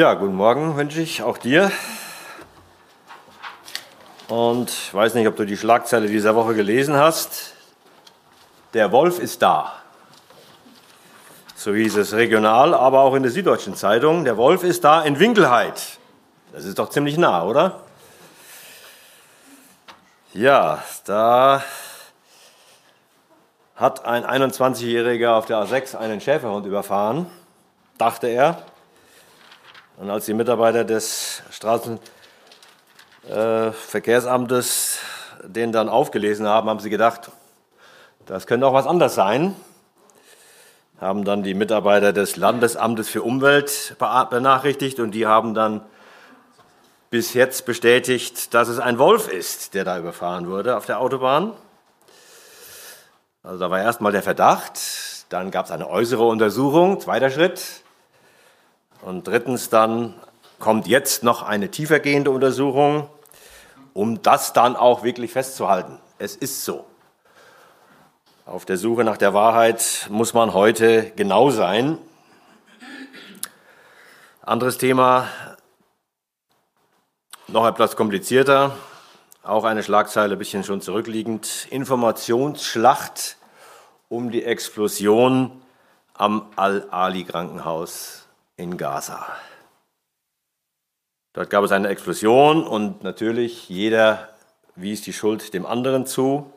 Ja, guten Morgen wünsche ich auch dir. Und ich weiß nicht, ob du die Schlagzeile dieser Woche gelesen hast. Der Wolf ist da. So hieß es regional, aber auch in der Süddeutschen Zeitung. Der Wolf ist da in Winkelheit. Das ist doch ziemlich nah, oder? Ja, da hat ein 21-Jähriger auf der A6 einen Schäferhund überfahren, dachte er. Und als die Mitarbeiter des Straßenverkehrsamtes äh, den dann aufgelesen haben, haben sie gedacht, das könnte auch was anderes sein. Haben dann die Mitarbeiter des Landesamtes für Umwelt benachrichtigt und die haben dann bis jetzt bestätigt, dass es ein Wolf ist, der da überfahren wurde auf der Autobahn. Also da war erstmal der Verdacht, dann gab es eine äußere Untersuchung, zweiter Schritt. Und drittens dann kommt jetzt noch eine tiefergehende Untersuchung, um das dann auch wirklich festzuhalten. Es ist so. Auf der Suche nach der Wahrheit muss man heute genau sein. Anderes Thema, noch etwas komplizierter, auch eine Schlagzeile, ein bisschen schon zurückliegend. Informationsschlacht um die Explosion am Al-Ali-Krankenhaus in Gaza. Dort gab es eine Explosion und natürlich jeder wies die Schuld dem anderen zu.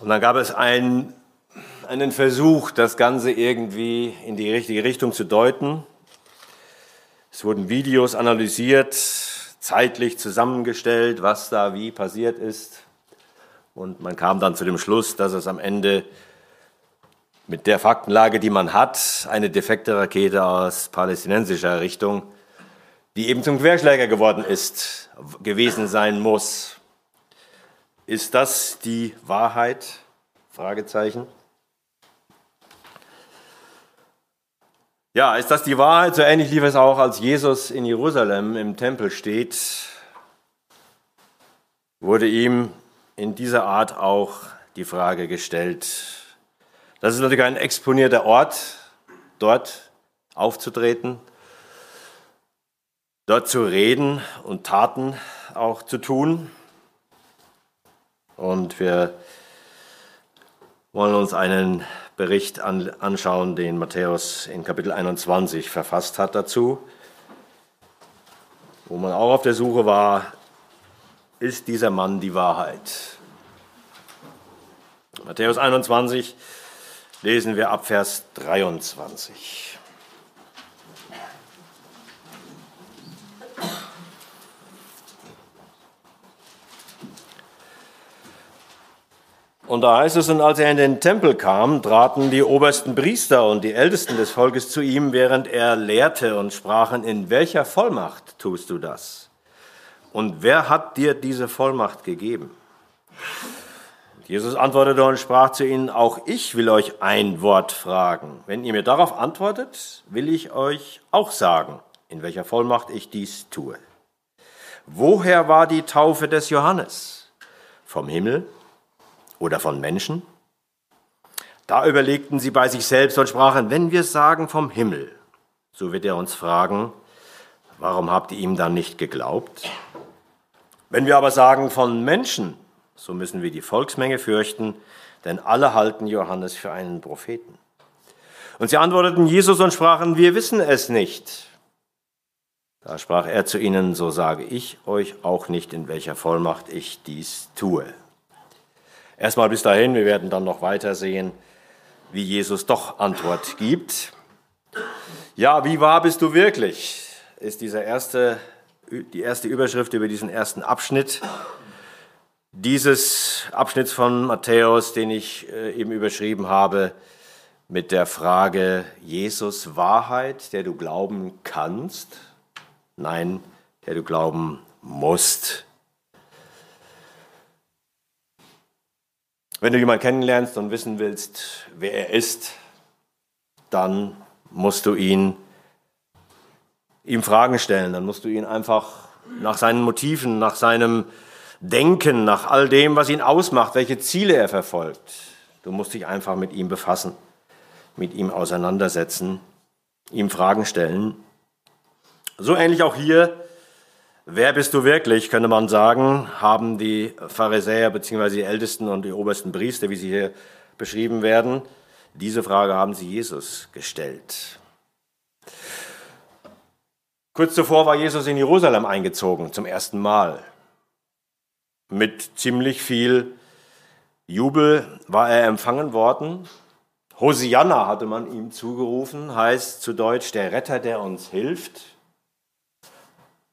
Und dann gab es ein, einen Versuch, das Ganze irgendwie in die richtige Richtung zu deuten. Es wurden Videos analysiert, zeitlich zusammengestellt, was da wie passiert ist. Und man kam dann zu dem Schluss, dass es am Ende mit der Faktenlage, die man hat, eine defekte Rakete aus palästinensischer Richtung, die eben zum Querschläger geworden ist, gewesen sein muss. Ist das die Wahrheit? Fragezeichen. Ja, ist das die Wahrheit? So ähnlich lief es auch, als Jesus in Jerusalem im Tempel steht, wurde ihm in dieser Art auch die Frage gestellt, das ist natürlich ein exponierter Ort, dort aufzutreten, dort zu reden und Taten auch zu tun. Und wir wollen uns einen Bericht anschauen, den Matthäus in Kapitel 21 verfasst hat dazu, wo man auch auf der Suche war, ist dieser Mann die Wahrheit? Matthäus 21, lesen wir ab Vers 23. Und da heißt es, und als er in den Tempel kam, traten die obersten Priester und die Ältesten des Volkes zu ihm, während er lehrte und sprachen, in welcher Vollmacht tust du das? Und wer hat dir diese Vollmacht gegeben? Jesus antwortete und sprach zu ihnen, auch ich will euch ein Wort fragen. Wenn ihr mir darauf antwortet, will ich euch auch sagen, in welcher Vollmacht ich dies tue. Woher war die Taufe des Johannes? Vom Himmel oder von Menschen? Da überlegten sie bei sich selbst und sprachen, wenn wir sagen vom Himmel, so wird er uns fragen, warum habt ihr ihm dann nicht geglaubt? Wenn wir aber sagen von Menschen, so müssen wir die Volksmenge fürchten, denn alle halten Johannes für einen Propheten. Und sie antworteten Jesus und sprachen, wir wissen es nicht. Da sprach er zu ihnen, so sage ich euch auch nicht, in welcher Vollmacht ich dies tue. Erstmal bis dahin, wir werden dann noch weiter sehen, wie Jesus doch Antwort gibt. Ja, wie wahr bist du wirklich? Ist dieser erste, die erste Überschrift über diesen ersten Abschnitt dieses Abschnitts von Matthäus, den ich äh, eben überschrieben habe, mit der Frage Jesus Wahrheit, der du glauben kannst, nein, der du glauben musst. Wenn du jemanden kennenlernst und wissen willst, wer er ist, dann musst du ihn ihm Fragen stellen, dann musst du ihn einfach nach seinen Motiven, nach seinem Denken, nach all dem, was ihn ausmacht, welche Ziele er verfolgt. Du musst dich einfach mit ihm befassen, mit ihm auseinandersetzen. ihm Fragen stellen. So ähnlich auch hier, wer bist du wirklich, könnte man sagen, haben die Pharisäer bzw. die Ältesten und die obersten Priester, wie sie hier beschrieben werden, diese Frage haben sie Jesus gestellt. Kurz zuvor war Jesus in Jerusalem eingezogen, zum ersten Mal. Mit ziemlich viel Jubel war er empfangen worden. Hosianna hatte man ihm zugerufen, heißt zu Deutsch der Retter, der uns hilft.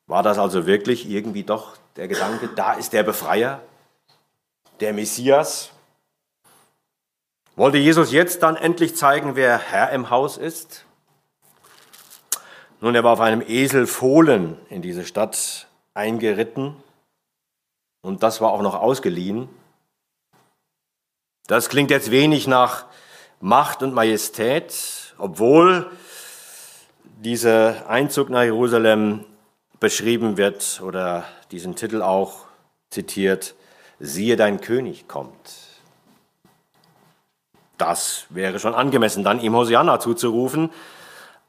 War das also wirklich irgendwie doch der Gedanke, da ist der Befreier, der Messias? Wollte Jesus jetzt dann endlich zeigen, wer Herr im Haus ist? Nun, er war auf einem Esel Fohlen in diese Stadt eingeritten und das war auch noch ausgeliehen. Das klingt jetzt wenig nach Macht und Majestät, obwohl dieser Einzug nach Jerusalem beschrieben wird oder diesen Titel auch zitiert, siehe dein König kommt. Das wäre schon angemessen, dann ihm Hosianna zuzurufen.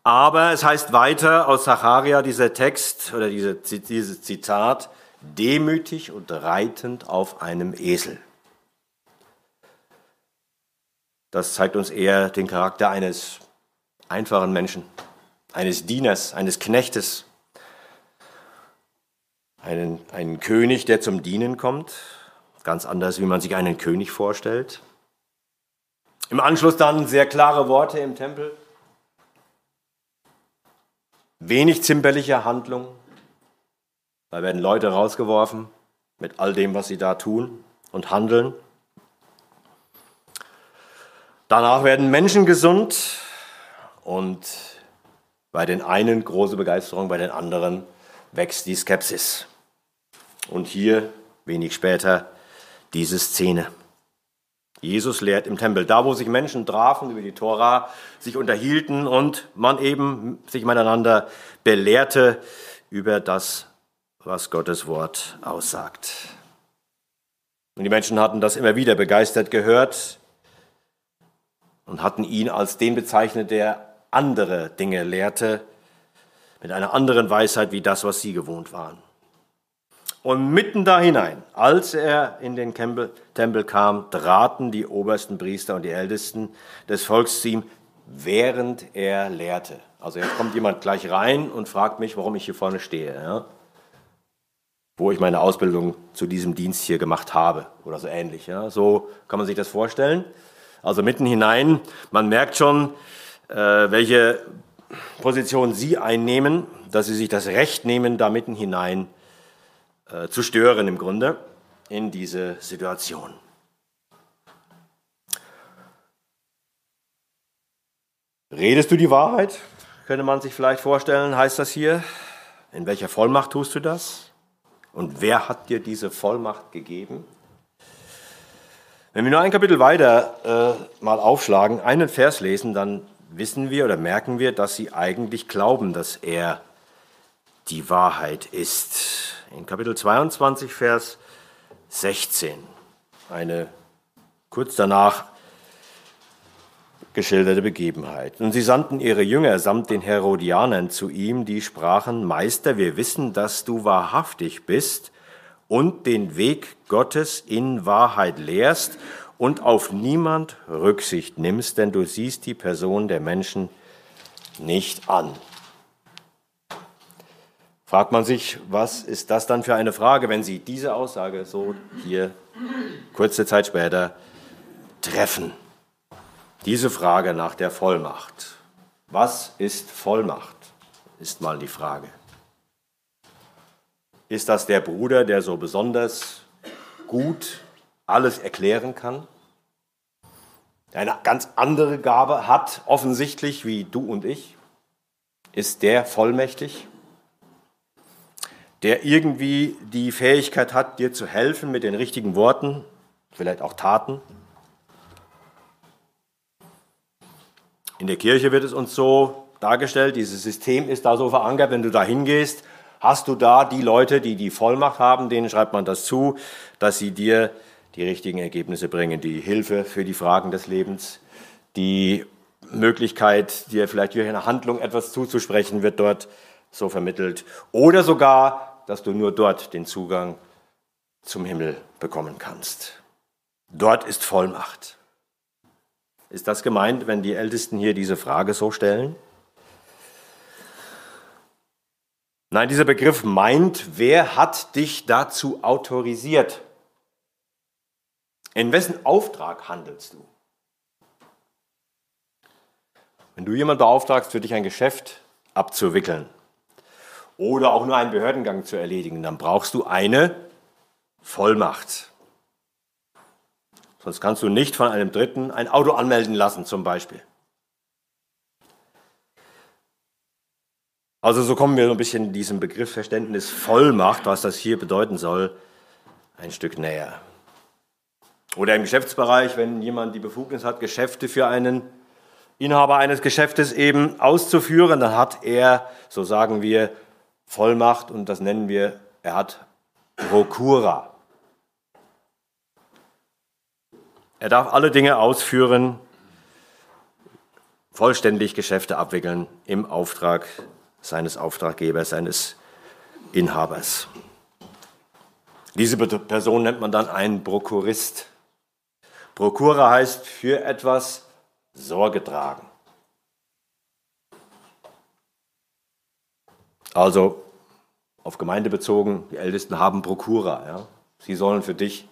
Aber es heißt weiter aus Zacharia, dieser Text oder diese, dieses Zitat, demütig und reitend auf einem Esel. Das zeigt uns eher den Charakter eines einfachen Menschen, eines Dieners, eines Knechtes, einen, einen König, der zum Dienen kommt, ganz anders, wie man sich einen König vorstellt. Im Anschluss dann sehr klare Worte im Tempel. Wenig zimperliche Handlung. Da werden Leute rausgeworfen mit all dem, was sie da tun und handeln. Danach werden Menschen gesund und bei den einen große Begeisterung, bei den anderen wächst die Skepsis. Und hier, wenig später, diese Szene. Jesus lehrt im Tempel, da wo sich Menschen trafen über die Tora, sich unterhielten und man eben sich miteinander belehrte über das, was Gottes Wort aussagt. Und die Menschen hatten das immer wieder begeistert gehört und hatten ihn als den bezeichnet, der andere Dinge lehrte, mit einer anderen Weisheit wie das, was sie gewohnt waren. Und mitten da hinein, als er in den Tempel kam, traten die obersten Priester und die Ältesten des Volks zu ihm, während er lehrte. Also jetzt kommt jemand gleich rein und fragt mich, warum ich hier vorne stehe. Ja? Wo ich meine Ausbildung zu diesem Dienst hier gemacht habe oder so ähnlich. Ja? So kann man sich das vorstellen. Also mitten hinein, man merkt schon, äh, welche Position Sie einnehmen, dass Sie sich das Recht nehmen, da mitten hinein äh, zu stören im Grunde in diese Situation. Redest du die Wahrheit? Könnte man sich vielleicht vorstellen, heißt das hier. In welcher Vollmacht tust du das? Und wer hat dir diese Vollmacht gegeben? Wenn wir nur ein Kapitel weiter äh, mal aufschlagen, einen Vers lesen, dann wissen wir oder merken wir, dass sie eigentlich glauben, dass er die Wahrheit ist in Kapitel 22, Vers 16. Eine kurz danach geschilderte Begebenheit. Und sie sandten ihre Jünger samt den Herodianern zu ihm, die sprachen, Meister, wir wissen, dass du wahrhaftig bist und den Weg Gottes in Wahrheit lehrst und auf niemand Rücksicht nimmst, denn du siehst die Person der Menschen nicht an fragt man sich, was ist das dann für eine Frage, wenn Sie diese Aussage so hier kurze Zeit später treffen. Diese Frage nach der Vollmacht. Was ist Vollmacht? Ist mal die Frage. Ist das der Bruder, der so besonders gut alles erklären kann? Der eine ganz andere Gabe hat, offensichtlich wie du und ich? Ist der vollmächtig? der irgendwie die Fähigkeit hat, dir zu helfen mit den richtigen Worten, vielleicht auch Taten. In der Kirche wird es uns so dargestellt, dieses System ist da so verankert, wenn du da hingehst, hast du da die Leute, die die Vollmacht haben, denen schreibt man das zu, dass sie dir die richtigen Ergebnisse bringen, die Hilfe für die Fragen des Lebens, die Möglichkeit, dir vielleicht durch eine Handlung etwas zuzusprechen, wird dort so vermittelt. Oder sogar, dass du nur dort den Zugang zum Himmel bekommen kannst. Dort ist Vollmacht. Ist das gemeint, wenn die Ältesten hier diese Frage so stellen? Nein, dieser Begriff meint, wer hat dich dazu autorisiert? In wessen Auftrag handelst du? Wenn du jemanden beauftragst, für dich ein Geschäft abzuwickeln oder auch nur einen Behördengang zu erledigen, dann brauchst du eine Vollmacht. Sonst kannst du nicht von einem Dritten ein Auto anmelden lassen, zum Beispiel. Also so kommen wir so ein bisschen diesem Begriffsverständnis Vollmacht, was das hier bedeuten soll, ein Stück näher. Oder im Geschäftsbereich, wenn jemand die Befugnis hat, Geschäfte für einen Inhaber eines Geschäftes eben auszuführen, dann hat er, so sagen wir, Vollmacht und das nennen wir, er hat Prokura. Er darf alle Dinge ausführen, vollständig Geschäfte abwickeln im Auftrag seines Auftraggebers, seines Inhabers. Diese Person nennt man dann einen Prokurist. Prokura heißt für etwas Sorge tragen. Also auf Gemeinde bezogen, die Ältesten haben Prokura. Ja? Sie sollen für dich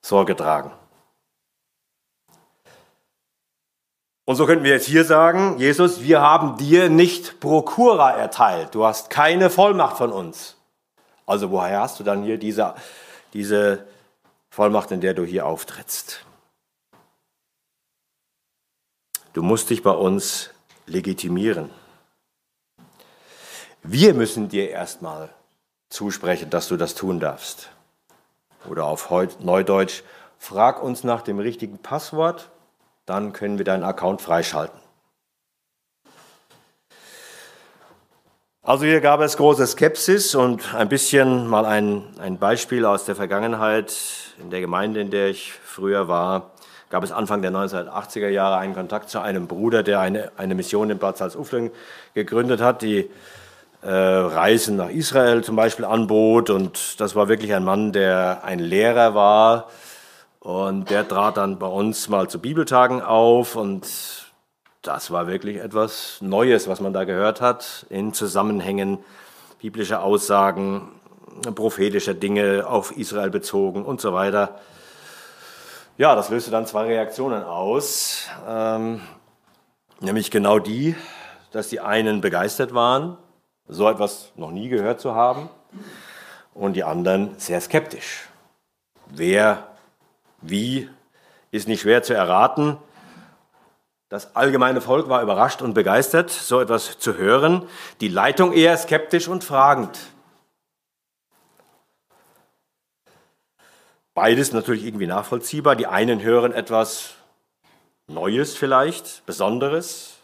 Sorge tragen. Und so könnten wir jetzt hier sagen, Jesus, wir haben dir nicht Prokura erteilt. Du hast keine Vollmacht von uns. Also woher hast du dann hier diese, diese Vollmacht, in der du hier auftrittst? Du musst dich bei uns legitimieren. Wir müssen dir erstmal zusprechen, dass du das tun darfst. Oder auf Neudeutsch, frag uns nach dem richtigen Passwort, dann können wir deinen Account freischalten. Also hier gab es große Skepsis und ein bisschen mal ein, ein Beispiel aus der Vergangenheit. In der Gemeinde, in der ich früher war, gab es Anfang der 1980er Jahre einen Kontakt zu einem Bruder, der eine, eine Mission in Bad Salzuflen gegründet hat, die äh, Reisen nach Israel zum Beispiel anbot. Und das war wirklich ein Mann, der ein Lehrer war. Und der trat dann bei uns mal zu Bibeltagen auf. Und das war wirklich etwas Neues, was man da gehört hat, in Zusammenhängen biblischer Aussagen, prophetischer Dinge auf Israel bezogen und so weiter. Ja, das löste dann zwei Reaktionen aus, ähm, nämlich genau die, dass die einen begeistert waren, so etwas noch nie gehört zu haben, und die anderen sehr skeptisch. Wer, wie, ist nicht schwer zu erraten. Das allgemeine Volk war überrascht und begeistert, so etwas zu hören, die Leitung eher skeptisch und fragend. Beides natürlich irgendwie nachvollziehbar. Die einen hören etwas Neues vielleicht, Besonderes,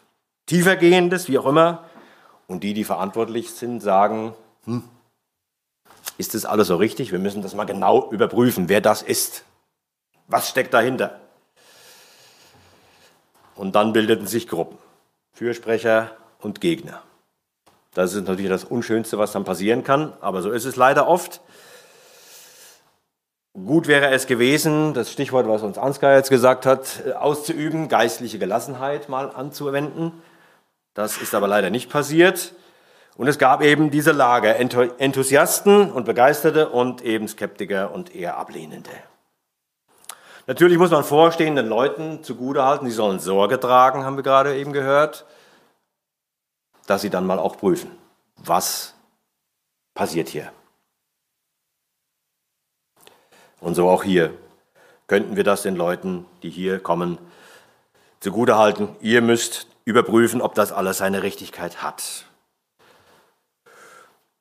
tiefergehendes, wie auch immer. Und die, die verantwortlich sind, sagen, hm, ist das alles so richtig? Wir müssen das mal genau überprüfen, wer das ist. Was steckt dahinter? Und dann bildeten sich Gruppen, Fürsprecher und Gegner. Das ist natürlich das Unschönste, was dann passieren kann, aber so ist es leider oft. Gut wäre es gewesen, das Stichwort, was uns Ansgar jetzt gesagt hat, äh, auszuüben, geistliche Gelassenheit mal anzuwenden. Das ist aber leider nicht passiert. Und es gab eben diese Lager, Enthusiasten und Begeisterte und eben Skeptiker und eher Ablehnende. Natürlich muss man vorstehenden Leuten zugutehalten, sie sollen Sorge tragen, haben wir gerade eben gehört, dass sie dann mal auch prüfen, was passiert hier. Und so auch hier könnten wir das den Leuten, die hier kommen, zugutehalten. Ihr müsst überprüfen, ob das alles seine Richtigkeit hat.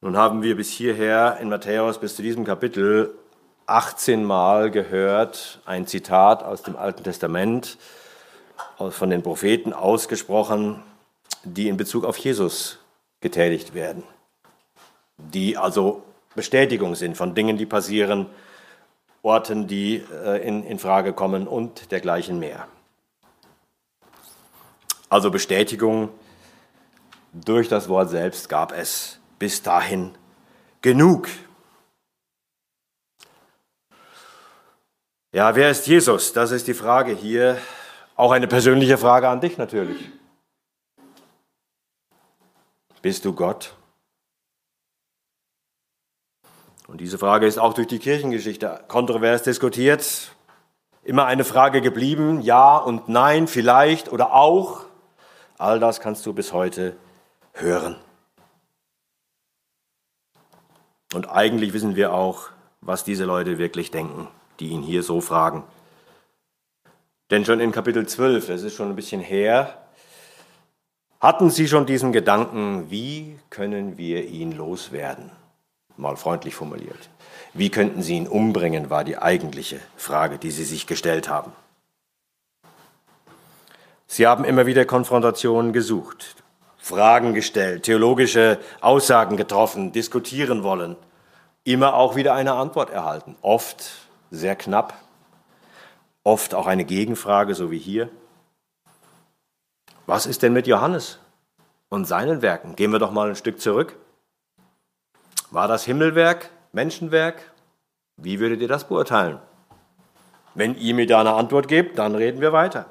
Nun haben wir bis hierher in Matthäus, bis zu diesem Kapitel, 18 Mal gehört, ein Zitat aus dem Alten Testament, von den Propheten ausgesprochen, die in Bezug auf Jesus getätigt werden, die also Bestätigung sind von Dingen, die passieren, Orten, die äh, in, in Frage kommen und dergleichen mehr. Also Bestätigung durch das Wort selbst gab es bis dahin genug. Ja, wer ist Jesus? Das ist die Frage hier. Auch eine persönliche Frage an dich natürlich. Bist du Gott? Und diese Frage ist auch durch die Kirchengeschichte kontrovers diskutiert. Immer eine Frage geblieben, ja und nein, vielleicht oder auch. All das kannst du bis heute hören. Und eigentlich wissen wir auch, was diese Leute wirklich denken die ihn hier so fragen. Denn schon in Kapitel 12, das ist schon ein bisschen her, hatten sie schon diesen Gedanken, wie können wir ihn loswerden? Mal freundlich formuliert. Wie könnten sie ihn umbringen, war die eigentliche Frage, die sie sich gestellt haben. Sie haben immer wieder Konfrontationen gesucht, Fragen gestellt, theologische Aussagen getroffen, diskutieren wollen, immer auch wieder eine Antwort erhalten, oft sehr knapp, oft auch eine Gegenfrage, so wie hier. Was ist denn mit Johannes und seinen Werken? Gehen wir doch mal ein Stück zurück. War das Himmelwerk, Menschenwerk? Wie würdet ihr das beurteilen? Wenn ihr mir da eine Antwort gebt, dann reden wir weiter.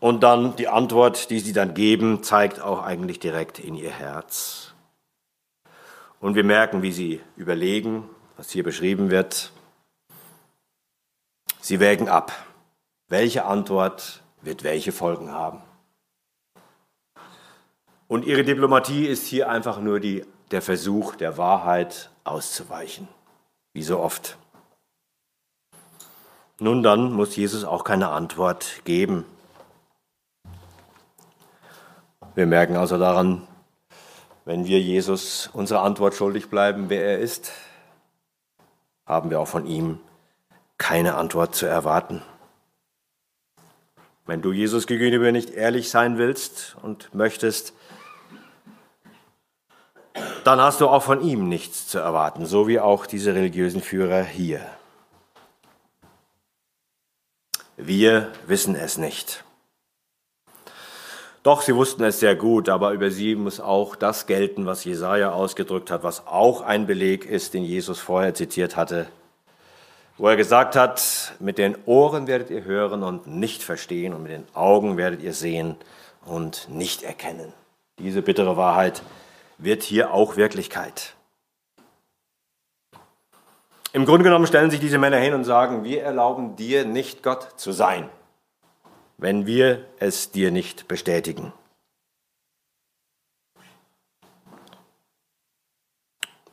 Und dann die Antwort, die sie dann geben, zeigt auch eigentlich direkt in ihr Herz. Und wir merken, wie sie überlegen, was hier beschrieben wird. Sie wägen ab, welche Antwort wird welche Folgen haben. Und ihre Diplomatie ist hier einfach nur die, der Versuch, der Wahrheit auszuweichen, wie so oft. Nun dann muss Jesus auch keine Antwort geben. Wir merken also daran, wenn wir Jesus unsere Antwort schuldig bleiben, wer er ist, haben wir auch von ihm keine Antwort zu erwarten. Wenn du Jesus gegenüber nicht ehrlich sein willst und möchtest, dann hast du auch von ihm nichts zu erwarten, so wie auch diese religiösen Führer hier. Wir wissen es nicht. Doch sie wussten es sehr gut, aber über sie muss auch das gelten, was Jesaja ausgedrückt hat, was auch ein Beleg ist, den Jesus vorher zitiert hatte, wo er gesagt hat: Mit den Ohren werdet ihr hören und nicht verstehen, und mit den Augen werdet ihr sehen und nicht erkennen. Diese bittere Wahrheit wird hier auch Wirklichkeit. Im Grunde genommen stellen sich diese Männer hin und sagen: Wir erlauben dir nicht Gott zu sein wenn wir es dir nicht bestätigen.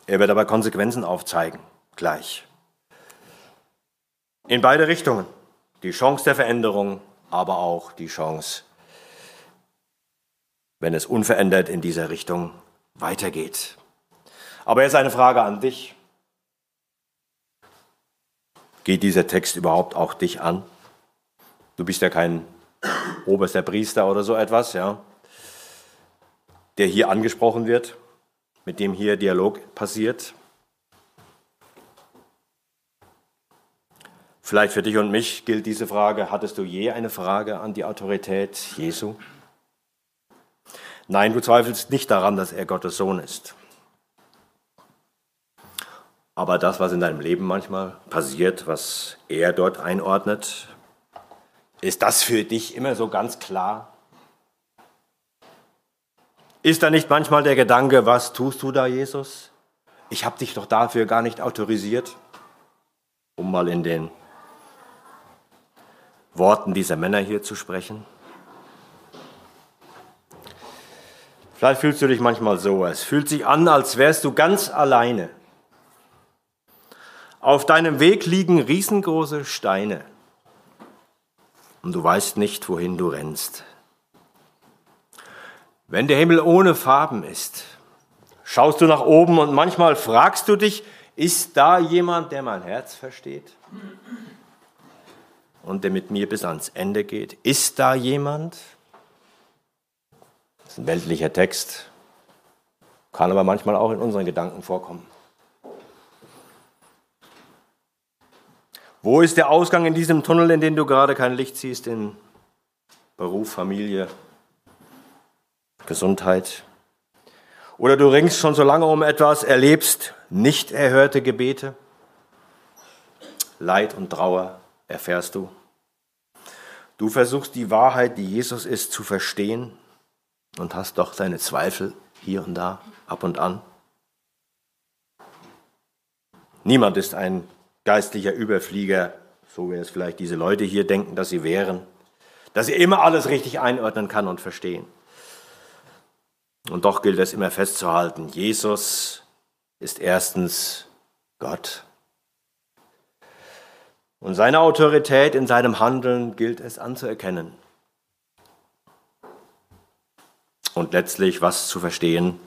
Er wird aber Konsequenzen aufzeigen, gleich. In beide Richtungen. Die Chance der Veränderung, aber auch die Chance, wenn es unverändert in dieser Richtung weitergeht. Aber jetzt eine Frage an dich. Geht dieser Text überhaupt auch dich an? Du bist ja kein oberster Priester oder so etwas, ja, der hier angesprochen wird, mit dem hier Dialog passiert. Vielleicht für dich und mich gilt diese Frage, hattest du je eine Frage an die Autorität Jesu? Nein, du zweifelst nicht daran, dass er Gottes Sohn ist. Aber das, was in deinem Leben manchmal passiert, was er dort einordnet, ist das für dich immer so ganz klar? Ist da nicht manchmal der Gedanke, was tust du da, Jesus? Ich habe dich doch dafür gar nicht autorisiert, um mal in den Worten dieser Männer hier zu sprechen. Vielleicht fühlst du dich manchmal so. Es fühlt sich an, als wärst du ganz alleine. Auf deinem Weg liegen riesengroße Steine und du weißt nicht, wohin du rennst. Wenn der Himmel ohne Farben ist, schaust du nach oben und manchmal fragst du dich, ist da jemand, der mein Herz versteht und der mit mir bis ans Ende geht? Ist da jemand? Das ist ein weltlicher Text, kann aber manchmal auch in unseren Gedanken vorkommen. Wo ist der Ausgang in diesem Tunnel, in den du gerade kein Licht siehst? In Beruf, Familie, Gesundheit. Oder du ringst schon so lange um etwas, erlebst nicht erhörte Gebete. Leid und Trauer erfährst du. Du versuchst die Wahrheit, die Jesus ist, zu verstehen und hast doch deine Zweifel hier und da, ab und an. Niemand ist ein geistlicher Überflieger, so wie es vielleicht diese Leute hier denken, dass sie wären, dass sie immer alles richtig einordnen kann und verstehen. Und doch gilt es immer festzuhalten, Jesus ist erstens Gott. Und seine Autorität in seinem Handeln gilt es anzuerkennen. Und letztlich was zu verstehen.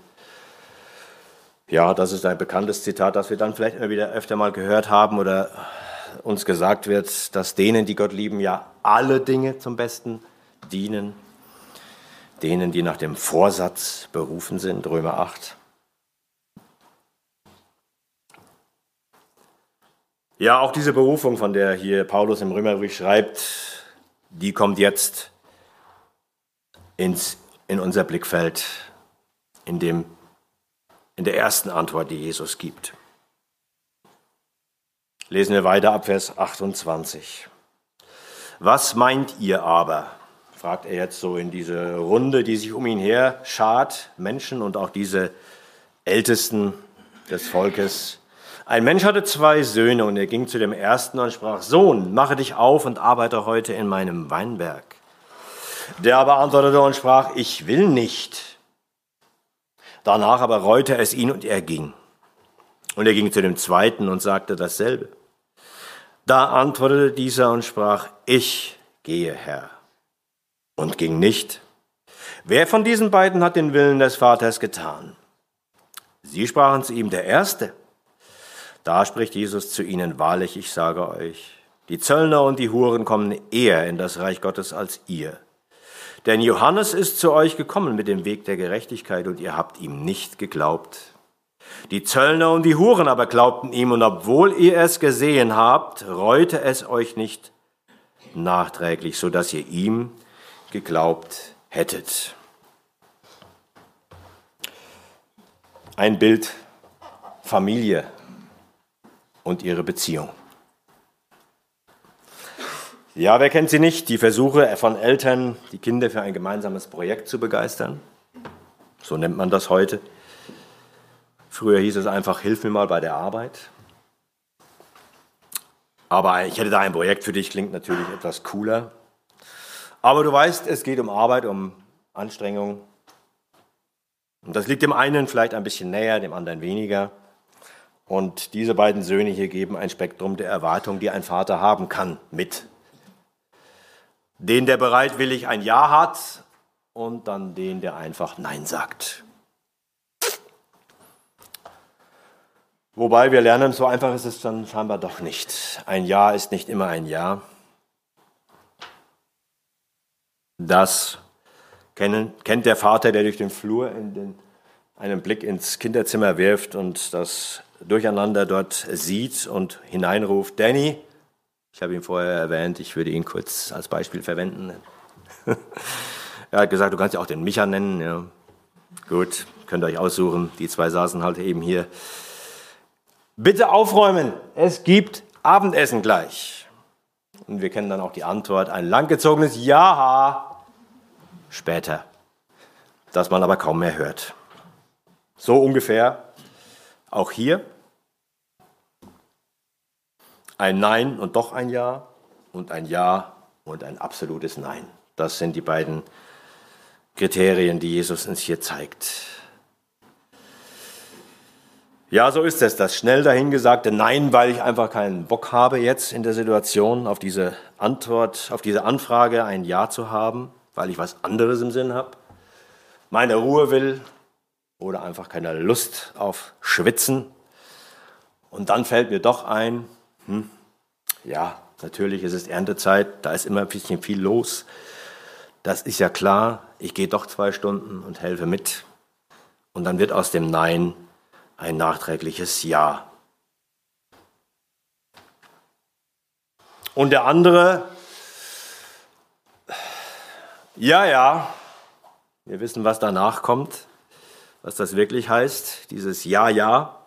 Ja, das ist ein bekanntes Zitat, das wir dann vielleicht immer wieder öfter mal gehört haben oder uns gesagt wird, dass denen, die Gott lieben, ja alle Dinge zum Besten dienen. Denen, die nach dem Vorsatz berufen sind, Römer 8. Ja, auch diese Berufung, von der hier Paulus im Römerbrief schreibt, die kommt jetzt ins, in unser Blickfeld, in, dem, in der ersten Antwort, die Jesus gibt. Lesen wir weiter ab Vers 28. Was meint ihr aber? fragt er jetzt so in diese Runde, die sich um ihn her schart, Menschen und auch diese Ältesten des Volkes. Ein Mensch hatte zwei Söhne und er ging zu dem ersten und sprach, Sohn, mache dich auf und arbeite heute in meinem Weinberg. Der aber antwortete und sprach, ich will nicht. Danach aber reute es ihn und er ging. Und er ging zu dem zweiten und sagte dasselbe. Da antwortete dieser und sprach, ich gehe, Herr, und ging nicht. Wer von diesen beiden hat den Willen des Vaters getan? Sie sprachen zu ihm, der Erste. Da spricht Jesus zu ihnen, wahrlich, ich sage euch, die Zöllner und die Huren kommen eher in das Reich Gottes als ihr. Denn Johannes ist zu euch gekommen mit dem Weg der Gerechtigkeit und ihr habt ihm nicht geglaubt. Die Zöllner und die Huren aber glaubten ihm und obwohl ihr es gesehen habt, reute es euch nicht nachträglich, so dass ihr ihm geglaubt hättet. Ein Bild Familie und ihre Beziehung. Ja, wer kennt sie nicht? Die Versuche von Eltern, die Kinder für ein gemeinsames Projekt zu begeistern. So nennt man das heute. Früher hieß es einfach, hilf mir mal bei der Arbeit. Aber ich hätte da ein Projekt für dich, klingt natürlich etwas cooler. Aber du weißt, es geht um Arbeit, um Anstrengung. Und das liegt dem einen vielleicht ein bisschen näher, dem anderen weniger. Und diese beiden Söhne hier geben ein Spektrum der Erwartung, die ein Vater haben kann, mit. Den, der bereitwillig ein Ja hat und dann den, der einfach Nein sagt. Wobei wir lernen, so einfach ist es dann scheinbar doch nicht. Ein Ja ist nicht immer ein Ja. Das kennt der Vater, der durch den Flur den, einen Blick ins Kinderzimmer wirft und das Durcheinander dort sieht und hineinruft, Danny, ich habe ihn vorher erwähnt, ich würde ihn kurz als Beispiel verwenden. er hat gesagt, du kannst ja auch den Micha nennen. Ja. Gut, könnt ihr euch aussuchen. Die zwei saßen halt eben hier. Bitte aufräumen, es gibt Abendessen gleich. Und wir kennen dann auch die Antwort, ein langgezogenes Ja später, das man aber kaum mehr hört. So ungefähr auch hier ein Nein und doch ein Ja und ein Ja und ein absolutes Nein. Das sind die beiden Kriterien, die Jesus uns hier zeigt. Ja, so ist es, das schnell dahingesagte Nein, weil ich einfach keinen Bock habe jetzt in der Situation, auf diese Antwort, auf diese Anfrage ein Ja zu haben, weil ich was anderes im Sinn habe, meine Ruhe will oder einfach keine Lust auf Schwitzen. Und dann fällt mir doch ein, hm, ja, natürlich ist es Erntezeit, da ist immer ein bisschen viel los. Das ist ja klar, ich gehe doch zwei Stunden und helfe mit. Und dann wird aus dem Nein ein nachträgliches Ja. Und der andere, Ja, ja, wir wissen, was danach kommt, was das wirklich heißt, dieses Ja, ja.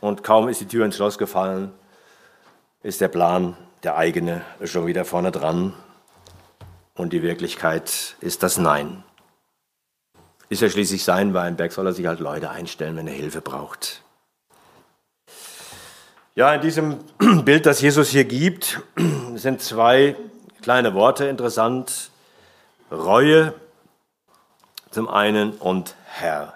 Und kaum ist die Tür ins Schloss gefallen, ist der Plan, der eigene, schon wieder vorne dran. Und die Wirklichkeit ist das Nein. Ist ja schließlich sein Weinberg, soll er sich halt Leute einstellen, wenn er Hilfe braucht. Ja, in diesem Bild, das Jesus hier gibt, sind zwei kleine Worte interessant. Reue zum einen und Herr.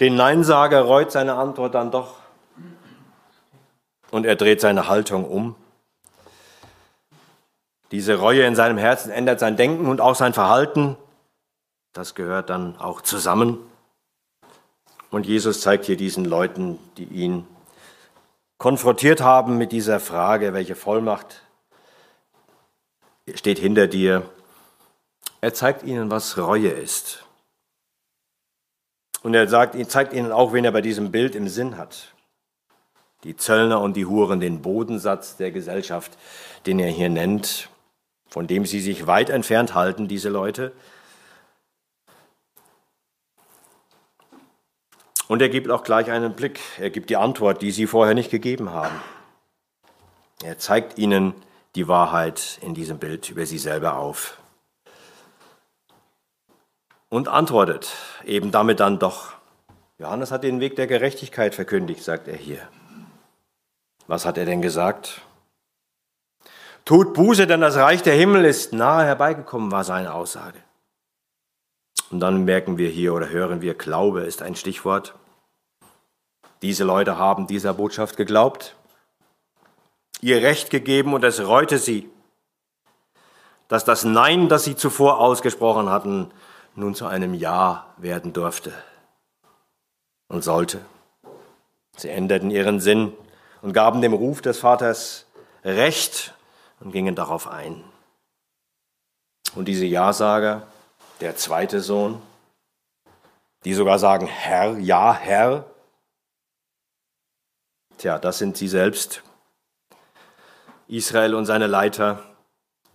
Den Neinsager reut seine Antwort dann doch und er dreht seine Haltung um. Diese Reue in seinem Herzen ändert sein Denken und auch sein Verhalten. Das gehört dann auch zusammen. Und Jesus zeigt hier diesen Leuten, die ihn konfrontiert haben mit dieser Frage, welche Vollmacht steht hinter dir. Er zeigt ihnen, was Reue ist. Und er sagt, zeigt ihnen auch, wen er bei diesem Bild im Sinn hat. Die Zöllner und die Huren, den Bodensatz der Gesellschaft, den er hier nennt von dem sie sich weit entfernt halten, diese Leute. Und er gibt auch gleich einen Blick, er gibt die Antwort, die sie vorher nicht gegeben haben. Er zeigt ihnen die Wahrheit in diesem Bild über sie selber auf. Und antwortet eben damit dann doch. Johannes hat den Weg der Gerechtigkeit verkündigt, sagt er hier. Was hat er denn gesagt? Tut Buße, denn das Reich der Himmel ist nahe herbeigekommen, war seine Aussage. Und dann merken wir hier oder hören wir, Glaube ist ein Stichwort. Diese Leute haben dieser Botschaft geglaubt, ihr Recht gegeben und es reute sie, dass das Nein, das sie zuvor ausgesprochen hatten, nun zu einem Ja werden durfte und sollte. Sie änderten ihren Sinn und gaben dem Ruf des Vaters Recht und gingen darauf ein. Und diese Ja-Sager, der zweite Sohn, die sogar sagen, Herr, ja, Herr, tja, das sind sie selbst, Israel und seine Leiter,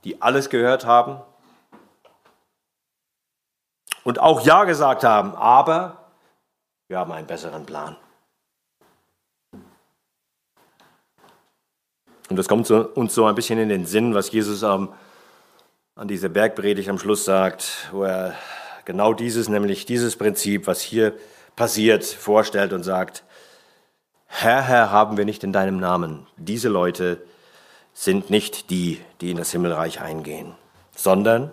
die alles gehört haben und auch Ja gesagt haben, aber wir haben einen besseren Plan. Und das kommt uns so ein bisschen in den Sinn, was Jesus am, an dieser Bergpredigt am Schluss sagt, wo er genau dieses, nämlich dieses Prinzip, was hier passiert, vorstellt und sagt, Herr, Herr, haben wir nicht in deinem Namen. Diese Leute sind nicht die, die in das Himmelreich eingehen, sondern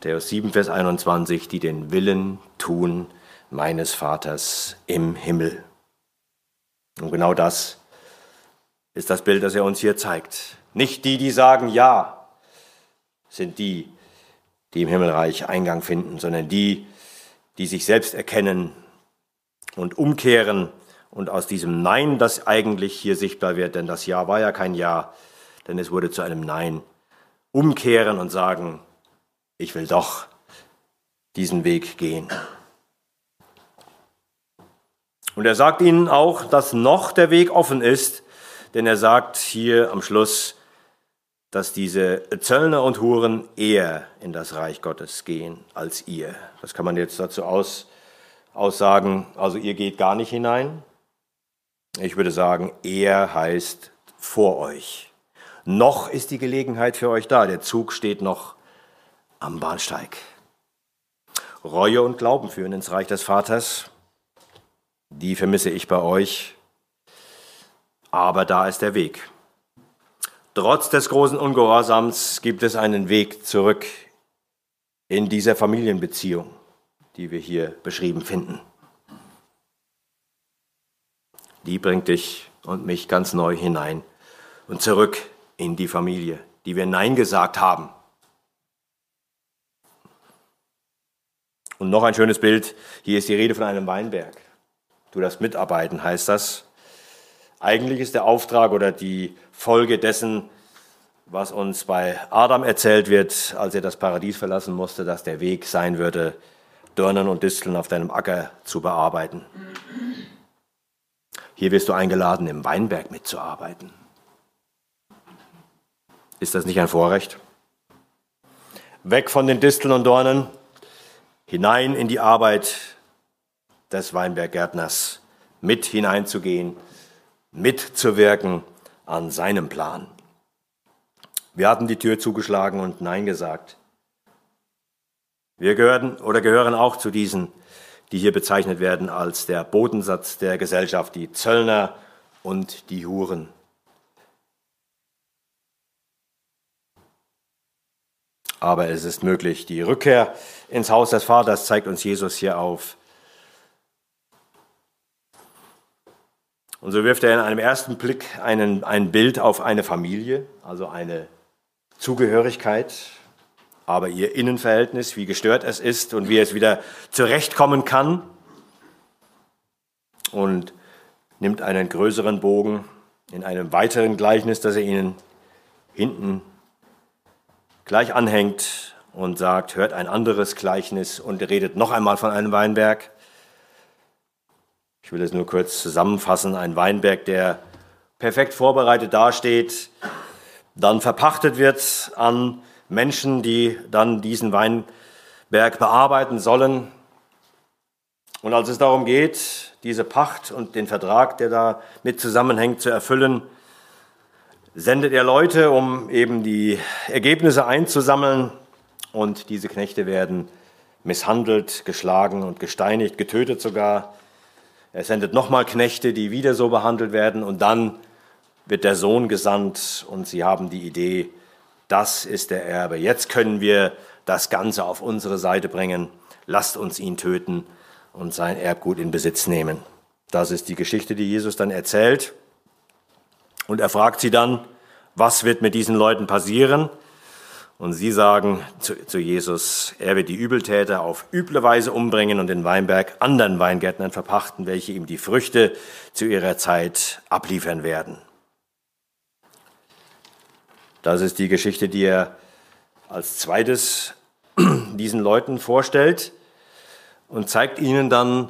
Matthäus 7, Vers 21, die den Willen tun meines Vaters im Himmel. Und genau das ist das Bild, das er uns hier zeigt. Nicht die, die sagen Ja, sind die, die im Himmelreich Eingang finden, sondern die, die sich selbst erkennen und umkehren und aus diesem Nein, das eigentlich hier sichtbar wird, denn das Ja war ja kein Ja, denn es wurde zu einem Nein, umkehren und sagen, ich will doch diesen Weg gehen. Und er sagt ihnen auch, dass noch der Weg offen ist, denn er sagt hier am Schluss, dass diese Zöllner und Huren eher in das Reich Gottes gehen als ihr. Das kann man jetzt dazu aus, aussagen, also ihr geht gar nicht hinein. Ich würde sagen, er heißt vor euch. Noch ist die Gelegenheit für euch da. Der Zug steht noch am Bahnsteig. Reue und Glauben führen ins Reich des Vaters. Die vermisse ich bei euch aber da ist der Weg. Trotz des großen Ungehorsams gibt es einen Weg zurück in dieser Familienbeziehung, die wir hier beschrieben finden. Die bringt dich und mich ganz neu hinein und zurück in die Familie, die wir Nein gesagt haben. Und noch ein schönes Bild. Hier ist die Rede von einem Weinberg. Du darfst mitarbeiten, heißt das. Eigentlich ist der Auftrag oder die Folge dessen, was uns bei Adam erzählt wird, als er das Paradies verlassen musste, dass der Weg sein würde, Dornen und Disteln auf deinem Acker zu bearbeiten. hier wirst du eingeladen, im Weinberg mitzuarbeiten. Ist das nicht ein Vorrecht? Weg von den Disteln und Dornen, hinein in die Arbeit des Weinberggärtners, mit hineinzugehen, mitzuwirken an seinem Plan. Wir hatten die Tür zugeschlagen und Nein gesagt. Wir gehören oder gehören auch zu diesen, die hier bezeichnet werden als der Bodensatz der Gesellschaft, die Zöllner und die Huren. Aber es ist möglich. Die Rückkehr ins Haus des Vaters zeigt uns Jesus hier auf. Und so wirft er in einem ersten Blick einen, ein Bild auf eine Familie, also eine Zugehörigkeit, aber ihr Innenverhältnis, wie gestört es ist und wie es wieder zurechtkommen kann. Und nimmt einen größeren Bogen in einem weiteren Gleichnis, das er ihnen hinten gleich anhängt und sagt, hört ein anderes Gleichnis und redet noch einmal von einem Weinberg. Ich will es nur kurz zusammenfassen. Ein Weinberg, der perfekt vorbereitet dasteht, dann verpachtet wird an Menschen, die dann diesen Weinberg bearbeiten sollen. Und als es darum geht, diese Pacht und den Vertrag, der da mit zusammenhängt, zu erfüllen, sendet er Leute, um eben die Ergebnisse einzusammeln. Und diese Knechte werden misshandelt, geschlagen und gesteinigt, getötet sogar. Er sendet nochmal Knechte, die wieder so behandelt werden. Und dann wird der Sohn gesandt und sie haben die Idee, das ist der Erbe. Jetzt können wir das Ganze auf unsere Seite bringen. Lasst uns ihn töten und sein Erbgut in Besitz nehmen. Das ist die Geschichte, die Jesus dann erzählt. Und er fragt sie dann, was wird mit diesen Leuten passieren? Und sie sagen zu, zu, Jesus, er wird die Übeltäter auf üble Weise umbringen und den Weinberg anderen Weingärtnern verpachten, welche ihm die Früchte zu ihrer Zeit abliefern werden. Das ist die Geschichte, die er als zweites diesen Leuten vorstellt und zeigt ihnen dann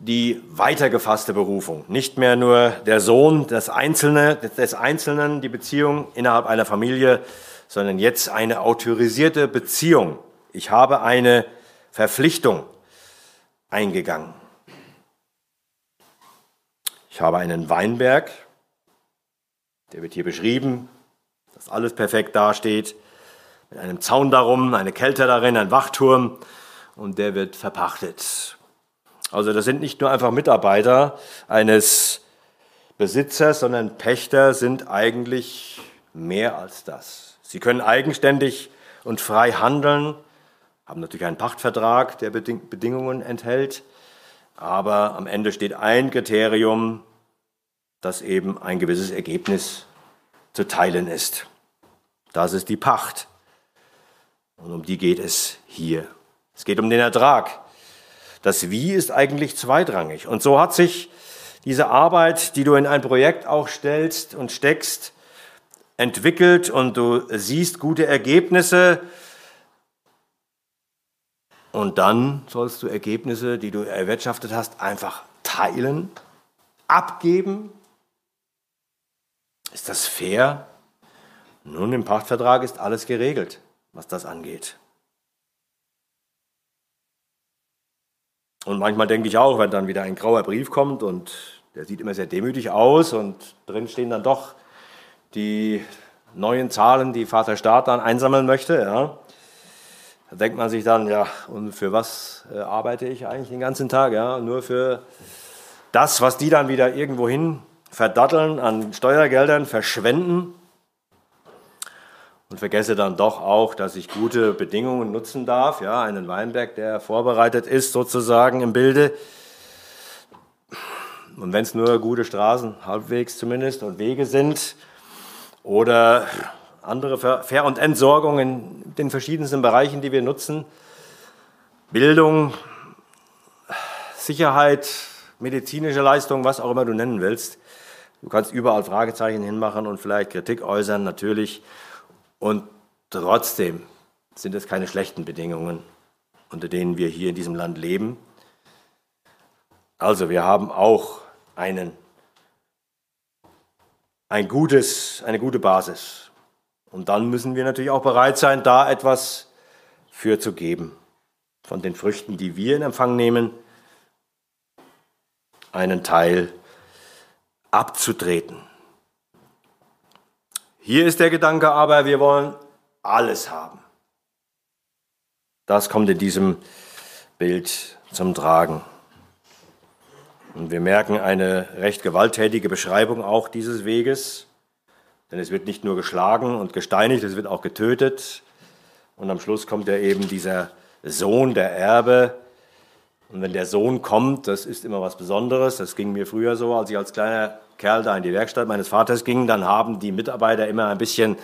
die weitergefasste Berufung. Nicht mehr nur der Sohn des, Einzelne, des Einzelnen, die Beziehung innerhalb einer Familie, sondern jetzt eine autorisierte Beziehung. Ich habe eine Verpflichtung eingegangen. Ich habe einen Weinberg, der wird hier beschrieben, dass alles perfekt dasteht, mit einem Zaun darum, eine Kälte darin, ein Wachturm und der wird verpachtet. Also das sind nicht nur einfach Mitarbeiter eines Besitzers, sondern Pächter sind eigentlich mehr als das. Sie können eigenständig und frei handeln, haben natürlich einen Pachtvertrag, der Bedingungen enthält, aber am Ende steht ein Kriterium, dass eben ein gewisses Ergebnis zu teilen ist. Das ist die Pacht. Und um die geht es hier. Es geht um den Ertrag. Das Wie ist eigentlich zweitrangig. Und so hat sich diese Arbeit, die du in ein Projekt auch stellst und steckst, entwickelt und du siehst gute Ergebnisse. Und dann sollst du Ergebnisse, die du erwirtschaftet hast, einfach teilen, abgeben. Ist das fair? Nun, im Pachtvertrag ist alles geregelt, was das angeht. Und manchmal denke ich auch, wenn dann wieder ein grauer Brief kommt und der sieht immer sehr demütig aus und drin stehen dann doch die neuen Zahlen, die Vater Staat dann einsammeln möchte. Ja. Da denkt man sich dann, ja, und für was äh, arbeite ich eigentlich den ganzen Tag? Ja? Nur für das, was die dann wieder irgendwohin verdatteln, an Steuergeldern verschwenden und vergesse dann doch auch, dass ich gute Bedingungen nutzen darf. Ja, einen Weinberg, der vorbereitet ist, sozusagen im Bilde. Und wenn es nur gute Straßen, halbwegs zumindest, und Wege sind oder andere Ver- und Entsorgung in den verschiedensten Bereichen, die wir nutzen, Bildung, Sicherheit, medizinische Leistung, was auch immer du nennen willst. Du kannst überall Fragezeichen hinmachen und vielleicht Kritik äußern, natürlich. Und trotzdem sind es keine schlechten Bedingungen, unter denen wir hier in diesem Land leben. Also wir haben auch einen ein gutes, eine gute Basis. Und dann müssen wir natürlich auch bereit sein, da etwas für zu geben. Von den Früchten, die wir in Empfang nehmen, einen Teil abzutreten. Hier ist der Gedanke aber, wir wollen alles haben. Das kommt in diesem Bild zum Tragen. Und wir merken eine recht gewalttätige Beschreibung auch dieses Weges, denn es wird nicht nur geschlagen und gesteinigt, es wird auch getötet. Und am Schluss kommt ja eben dieser Sohn, der Erbe. Und wenn der Sohn kommt, das ist immer was Besonderes. Das ging mir früher so, als ich als kleiner Kerl da in die Werkstatt meines Vaters ging, dann haben die Mitarbeiter immer ein bisschen,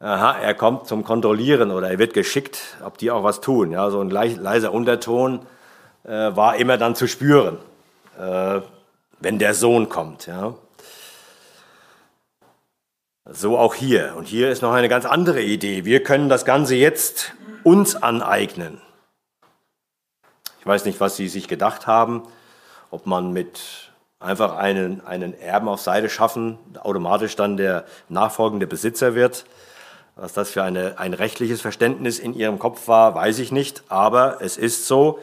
aha, er kommt zum Kontrollieren oder er wird geschickt, ob die auch was tun. Ja, so ein leiser Unterton äh, war immer dann zu spüren äh, wenn der Sohn kommt. Ja. So auch hier. Und hier ist noch eine ganz andere Idee. Wir können das Ganze jetzt uns aneignen. Ich weiß nicht, was Sie sich gedacht haben, ob man mit einfach einen, einen Erben auf Seite schaffen, automatisch dann der nachfolgende Besitzer wird. Was das für eine, ein rechtliches Verständnis in Ihrem Kopf war, weiß ich nicht. Aber es ist so,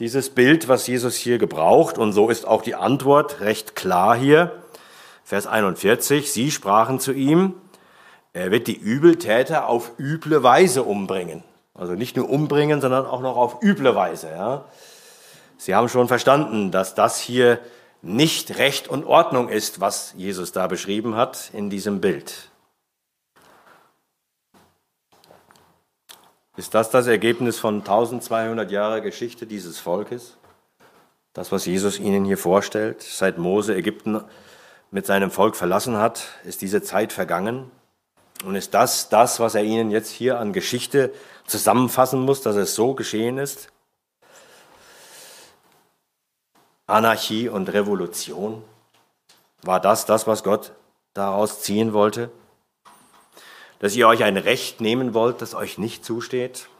dieses Bild, was Jesus hier gebraucht. Und so ist auch die Antwort recht klar hier. Vers 41, sie sprachen zu ihm, er wird die Übeltäter auf üble Weise umbringen. Also nicht nur umbringen, sondern auch noch auf üble Weise. Ja. Sie haben schon verstanden, dass das hier nicht Recht und Ordnung ist, was Jesus da beschrieben hat in diesem Bild. Ist das das Ergebnis von 1200 Jahren Geschichte dieses Volkes? Das, was Jesus ihnen hier vorstellt, seit Mose Ägypten mit seinem Volk verlassen hat, ist diese Zeit vergangen? Und ist das das, was er ihnen jetzt hier an Geschichte zusammenfassen muss, dass es so geschehen ist? Anarchie und Revolution? War das das, was Gott daraus ziehen wollte? dass ihr euch ein Recht nehmen wollt, das euch nicht zusteht?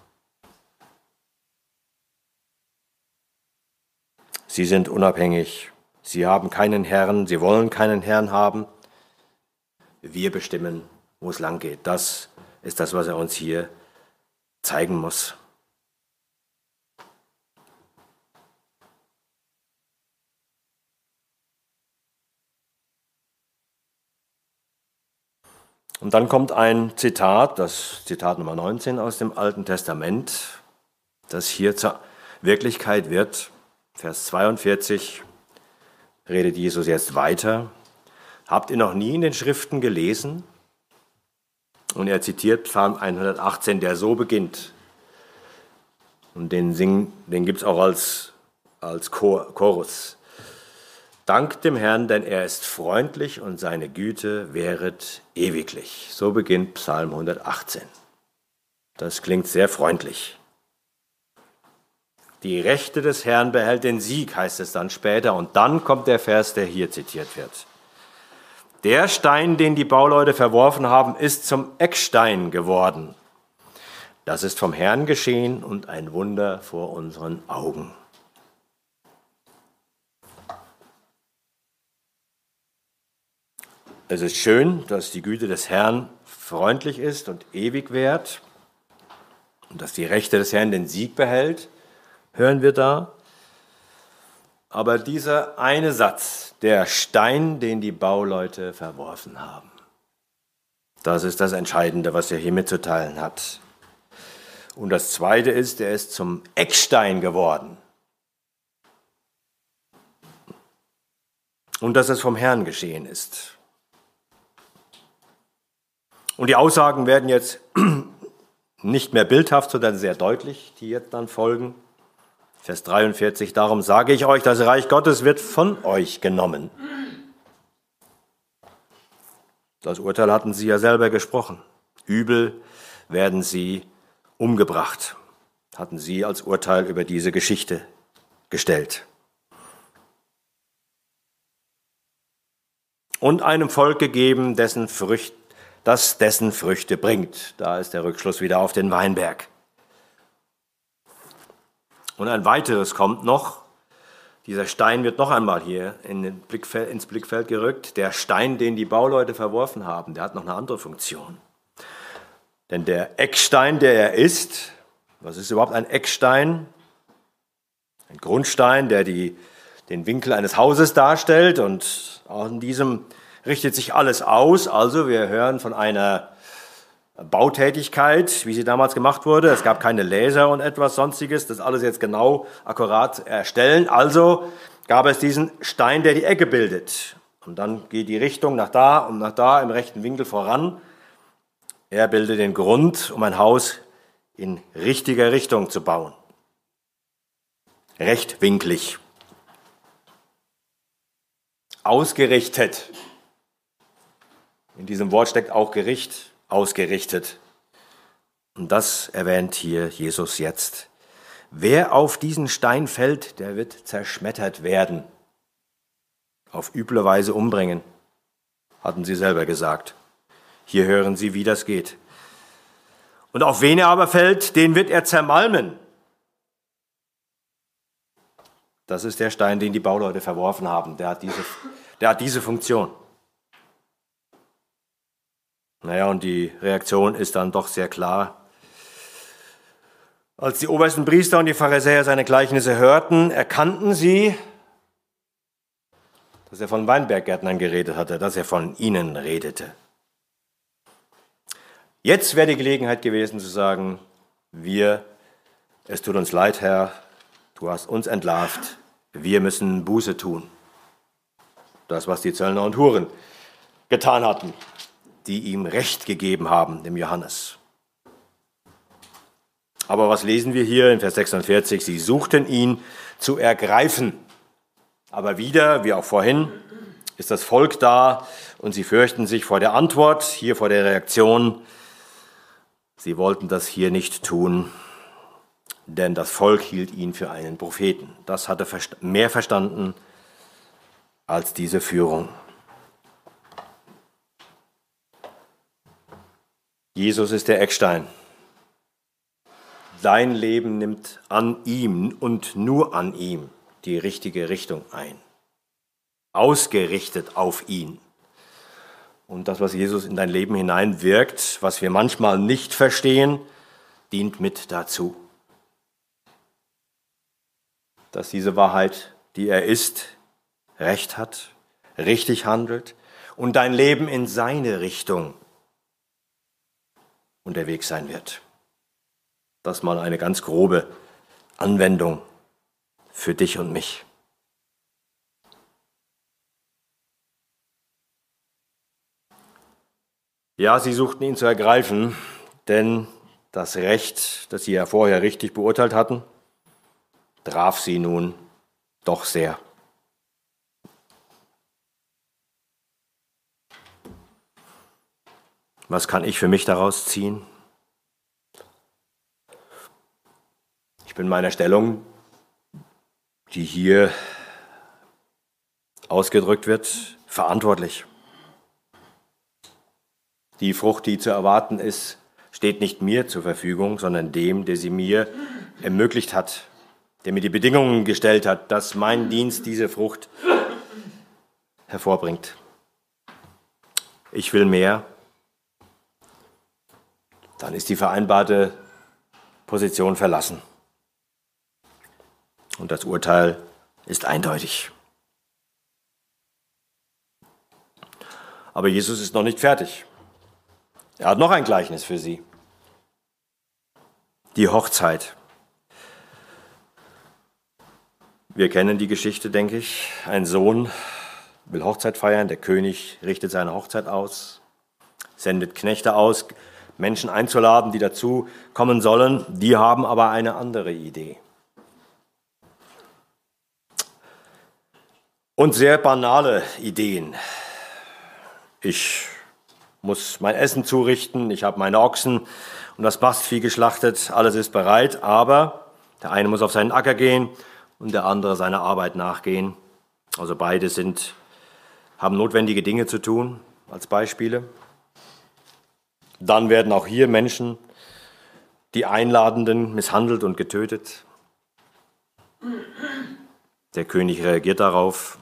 Sie sind unabhängig, sie haben keinen Herrn, sie wollen keinen Herrn haben. Wir bestimmen, wo es lang geht. Das ist das, was er uns hier zeigen muss. Und dann kommt ein Zitat, das Zitat Nummer 19 aus dem Alten Testament, das hier zur Wirklichkeit wird. Vers 42 redet Jesus jetzt weiter. Habt ihr noch nie in den Schriften gelesen? Und er zitiert Psalm 118, der so beginnt. Und den, den gibt es auch als, als Chor, Chorus. Dank dem Herrn, denn er ist freundlich und seine Güte wäret ewiglich. So beginnt Psalm 118. Das klingt sehr freundlich. Die Rechte des Herrn behält den Sieg, heißt es dann später. Und dann kommt der Vers, der hier zitiert wird. Der Stein, den die Bauleute verworfen haben, ist zum Eckstein geworden. Das ist vom Herrn geschehen und ein Wunder vor unseren Augen. Es ist schön, dass die Güte des Herrn freundlich ist und ewig währt und dass die Rechte des Herrn den Sieg behält, hören wir da. Aber dieser eine Satz, der Stein, den die Bauleute verworfen haben, das ist das Entscheidende, was er hier mitzuteilen hat. Und das Zweite ist, er ist zum Eckstein geworden. Und dass es vom Herrn geschehen ist. Und die Aussagen werden jetzt nicht mehr bildhaft, sondern sehr deutlich, die jetzt dann folgen. Vers 43, darum sage ich euch, das Reich Gottes wird von euch genommen. Das Urteil hatten sie ja selber gesprochen. Übel werden sie umgebracht, hatten sie als Urteil über diese Geschichte gestellt. Und einem Volk gegeben, dessen Früchte das dessen Früchte bringt. Da ist der Rückschluss wieder auf den Weinberg. Und ein weiteres kommt noch, Dieser Stein wird noch einmal hier in Blickfeld, ins Blickfeld gerückt. Der Stein, den die Bauleute verworfen haben, der hat noch eine andere Funktion. Denn der Eckstein, der er ist, was ist überhaupt ein Eckstein? Ein Grundstein, der die, den Winkel eines Hauses darstellt und auch in diesem richtet sich alles aus. Also wir hören von einer Bautätigkeit, wie sie damals gemacht wurde. Es gab keine Laser und etwas Sonstiges, das alles jetzt genau, akkurat erstellen. Also gab es diesen Stein, der die Ecke bildet. Und dann geht die Richtung nach da und nach da im rechten Winkel voran. Er bildet den Grund, um ein Haus in richtiger Richtung zu bauen. Rechtwinklig. Ausgerichtet. In diesem Wort steckt auch Gericht ausgerichtet. Und das erwähnt hier Jesus jetzt. Wer auf diesen Stein fällt, der wird zerschmettert werden, auf üble Weise umbringen, hatten sie selber gesagt. Hier hören Sie, wie das geht. Und auf wen er aber fällt, den wird er zermalmen. Das ist der Stein, den die Bauleute verworfen haben. Der hat diese, der hat diese Funktion. Naja, und die Reaktion ist dann doch sehr klar. Als die obersten Priester und die Pharisäer seine Gleichnisse hörten, erkannten sie, dass er von Weinberggärtnern geredet hatte, dass er von ihnen redete. Jetzt wäre die Gelegenheit gewesen zu sagen, wir, es tut uns leid, Herr, du hast uns entlarvt, wir müssen Buße tun. Das, was die Zöllner und Huren getan hatten die ihm Recht gegeben haben, dem Johannes. Aber was lesen wir hier in Vers 46? Sie suchten ihn zu ergreifen. Aber wieder, wie auch vorhin, ist das Volk da und sie fürchten sich vor der Antwort, hier vor der Reaktion. Sie wollten das hier nicht tun, denn das Volk hielt ihn für einen Propheten. Das hatte mehr verstanden als diese Führung. Jesus ist der Eckstein. Dein Leben nimmt an ihm und nur an ihm die richtige Richtung ein. Ausgerichtet auf ihn. Und das, was Jesus in dein Leben hineinwirkt, was wir manchmal nicht verstehen, dient mit dazu. Dass diese Wahrheit, die er ist, recht hat, richtig handelt und dein Leben in seine Richtung unterwegs sein wird. Das mal eine ganz grobe Anwendung für dich und mich. Ja, sie suchten ihn zu ergreifen, denn das Recht, das sie ja vorher richtig beurteilt hatten, traf sie nun doch sehr. Was kann ich für mich daraus ziehen? Ich bin meiner Stellung, die hier ausgedrückt wird, verantwortlich. Die Frucht, die zu erwarten ist, steht nicht mir zur Verfügung, sondern dem, der sie mir ermöglicht hat, der mir die Bedingungen gestellt hat, dass mein Dienst diese Frucht hervorbringt. Ich will mehr, dann ist die vereinbarte Position verlassen. Und das Urteil ist eindeutig. Aber Jesus ist noch nicht fertig. Er hat noch ein Gleichnis für sie. Die Hochzeit. Wir kennen die Geschichte, denke ich. Ein Sohn will Hochzeit feiern, der König richtet seine Hochzeit aus, sendet Knechte aus, Menschen einzuladen, die dazu kommen sollen. Die haben aber eine andere Idee. Und sehr banale Ideen. Ich muss mein Essen zurichten, ich habe meine Ochsen und das Mastvieh geschlachtet, alles ist bereit, aber der eine muss auf seinen Acker gehen und der andere seiner Arbeit nachgehen. Also beide sind, haben notwendige Dinge zu tun, als Beispiele. Dann werden auch hier Menschen, die Einladenden, misshandelt und getötet. Der König reagiert darauf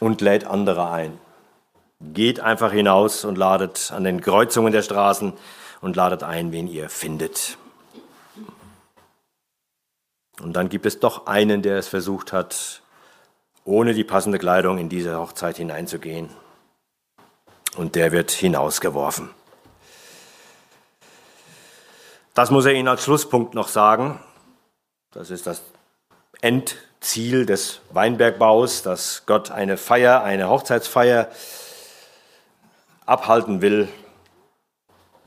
und lädt andere ein. Geht einfach hinaus und ladet an den Kreuzungen der Straßen und ladet ein, wen ihr findet. Und dann gibt es doch einen, der es versucht hat, ohne die passende Kleidung in diese Hochzeit hineinzugehen. Und der wird hinausgeworfen. Das muss er Ihnen als Schlusspunkt noch sagen. Das ist das Endziel des Weinbergbaus, dass Gott eine Feier, eine Hochzeitsfeier abhalten will.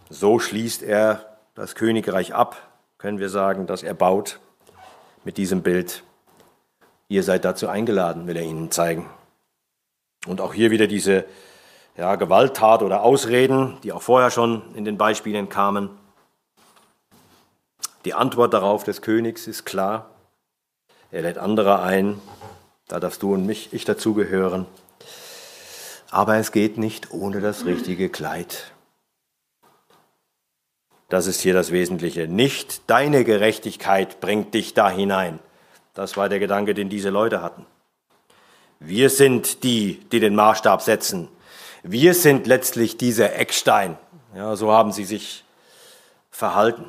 So schließt er das Königreich ab, können wir sagen, das er baut mit diesem Bild. Ihr seid dazu eingeladen, will er ihnen zeigen. Und auch hier wieder diese ja, Gewalttat oder Ausreden, die auch vorher schon in den Beispielen kamen. Die Antwort darauf des Königs ist klar. Er lädt andere ein, da darfst du und mich, ich dazugehören. Aber es geht nicht ohne das richtige Kleid. Das ist hier das Wesentliche. Nicht deine Gerechtigkeit bringt dich da hinein. Das war der Gedanke, den diese Leute hatten. Wir sind die, die den Maßstab setzen. Wir sind letztlich dieser Eckstein. Ja, so haben sie sich verhalten.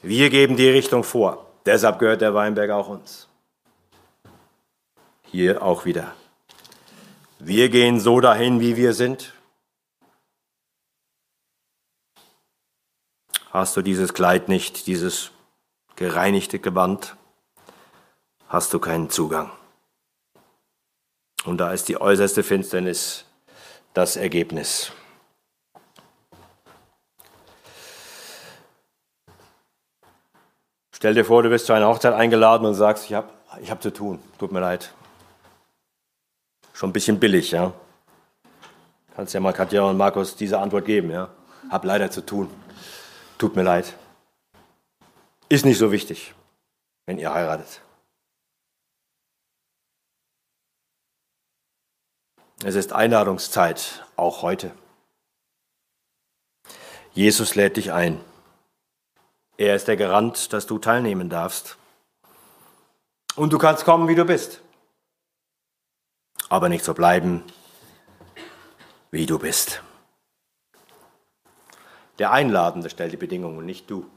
Wir geben die Richtung vor. Deshalb gehört der Weinberg auch uns. Hier auch wieder. Wir gehen so dahin, wie wir sind. Hast du dieses Kleid nicht, dieses gereinigte Gewand, hast du keinen Zugang. Und da ist die äußerste Finsternis das Ergebnis. Stell dir vor, du wirst zu einer Hochzeit eingeladen und sagst, ich habe ich hab zu tun, tut mir leid. Schon ein bisschen billig, ja. Kannst ja mal Katja und Markus diese Antwort geben, ja. Hab leider zu tun. Tut mir leid. Ist nicht so wichtig, wenn ihr heiratet. Es ist Einladungszeit, auch heute. Jesus lädt dich ein. Er ist der Garant, dass du teilnehmen darfst. Und du kannst kommen, wie du bist. Aber nicht so bleiben, wie du bist. Der Einladende stellt die Bedingungen, nicht du.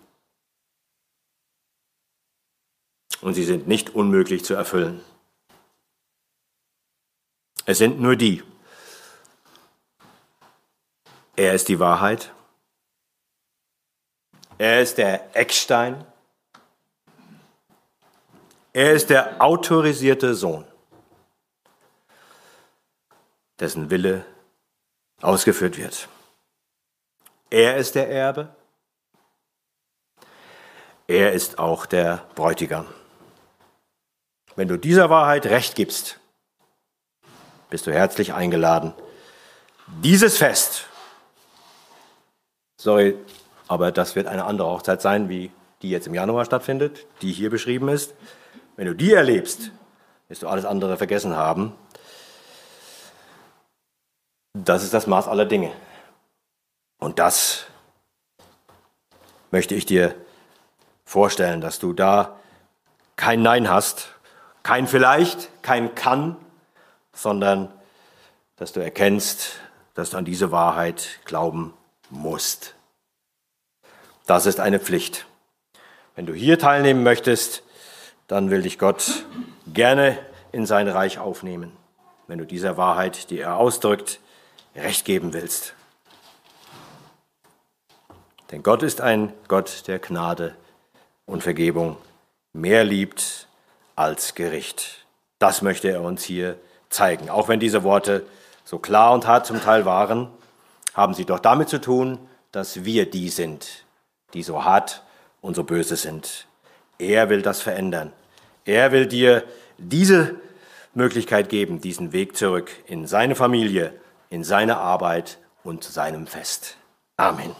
Und sie sind nicht unmöglich zu erfüllen. Es sind nur die. Er ist die Wahrheit. Er ist der Eckstein. Er ist der autorisierte Sohn, dessen Wille ausgeführt wird. Er ist der Erbe. Er ist auch der Bräutigam. Wenn du dieser Wahrheit Recht gibst, bist du herzlich eingeladen. Dieses Fest, sorry, aber das wird eine andere Hochzeit sein, wie die jetzt im Januar stattfindet, die hier beschrieben ist. Wenn du die erlebst, wirst du alles andere vergessen haben. Das ist das Maß aller Dinge. Und das möchte ich dir vorstellen, dass du da kein Nein hast, kein Vielleicht, kein Kann, sondern dass du erkennst, dass du an diese Wahrheit glauben musst. Das ist eine Pflicht. Wenn du hier teilnehmen möchtest, dann will dich Gott gerne in sein Reich aufnehmen, wenn du dieser Wahrheit, die er ausdrückt, Recht geben willst. Denn Gott ist ein Gott der Gnade und Vergebung, mehr liebt als Gericht. Das möchte er uns hier zeigen. Auch wenn diese Worte so klar und hart zum Teil waren, haben sie doch damit zu tun, dass wir die sind, die so hart und so böse sind. Er will das verändern. Er will dir diese Möglichkeit geben, diesen Weg zurück in seine Familie, in seine Arbeit und zu seinem Fest. Amen.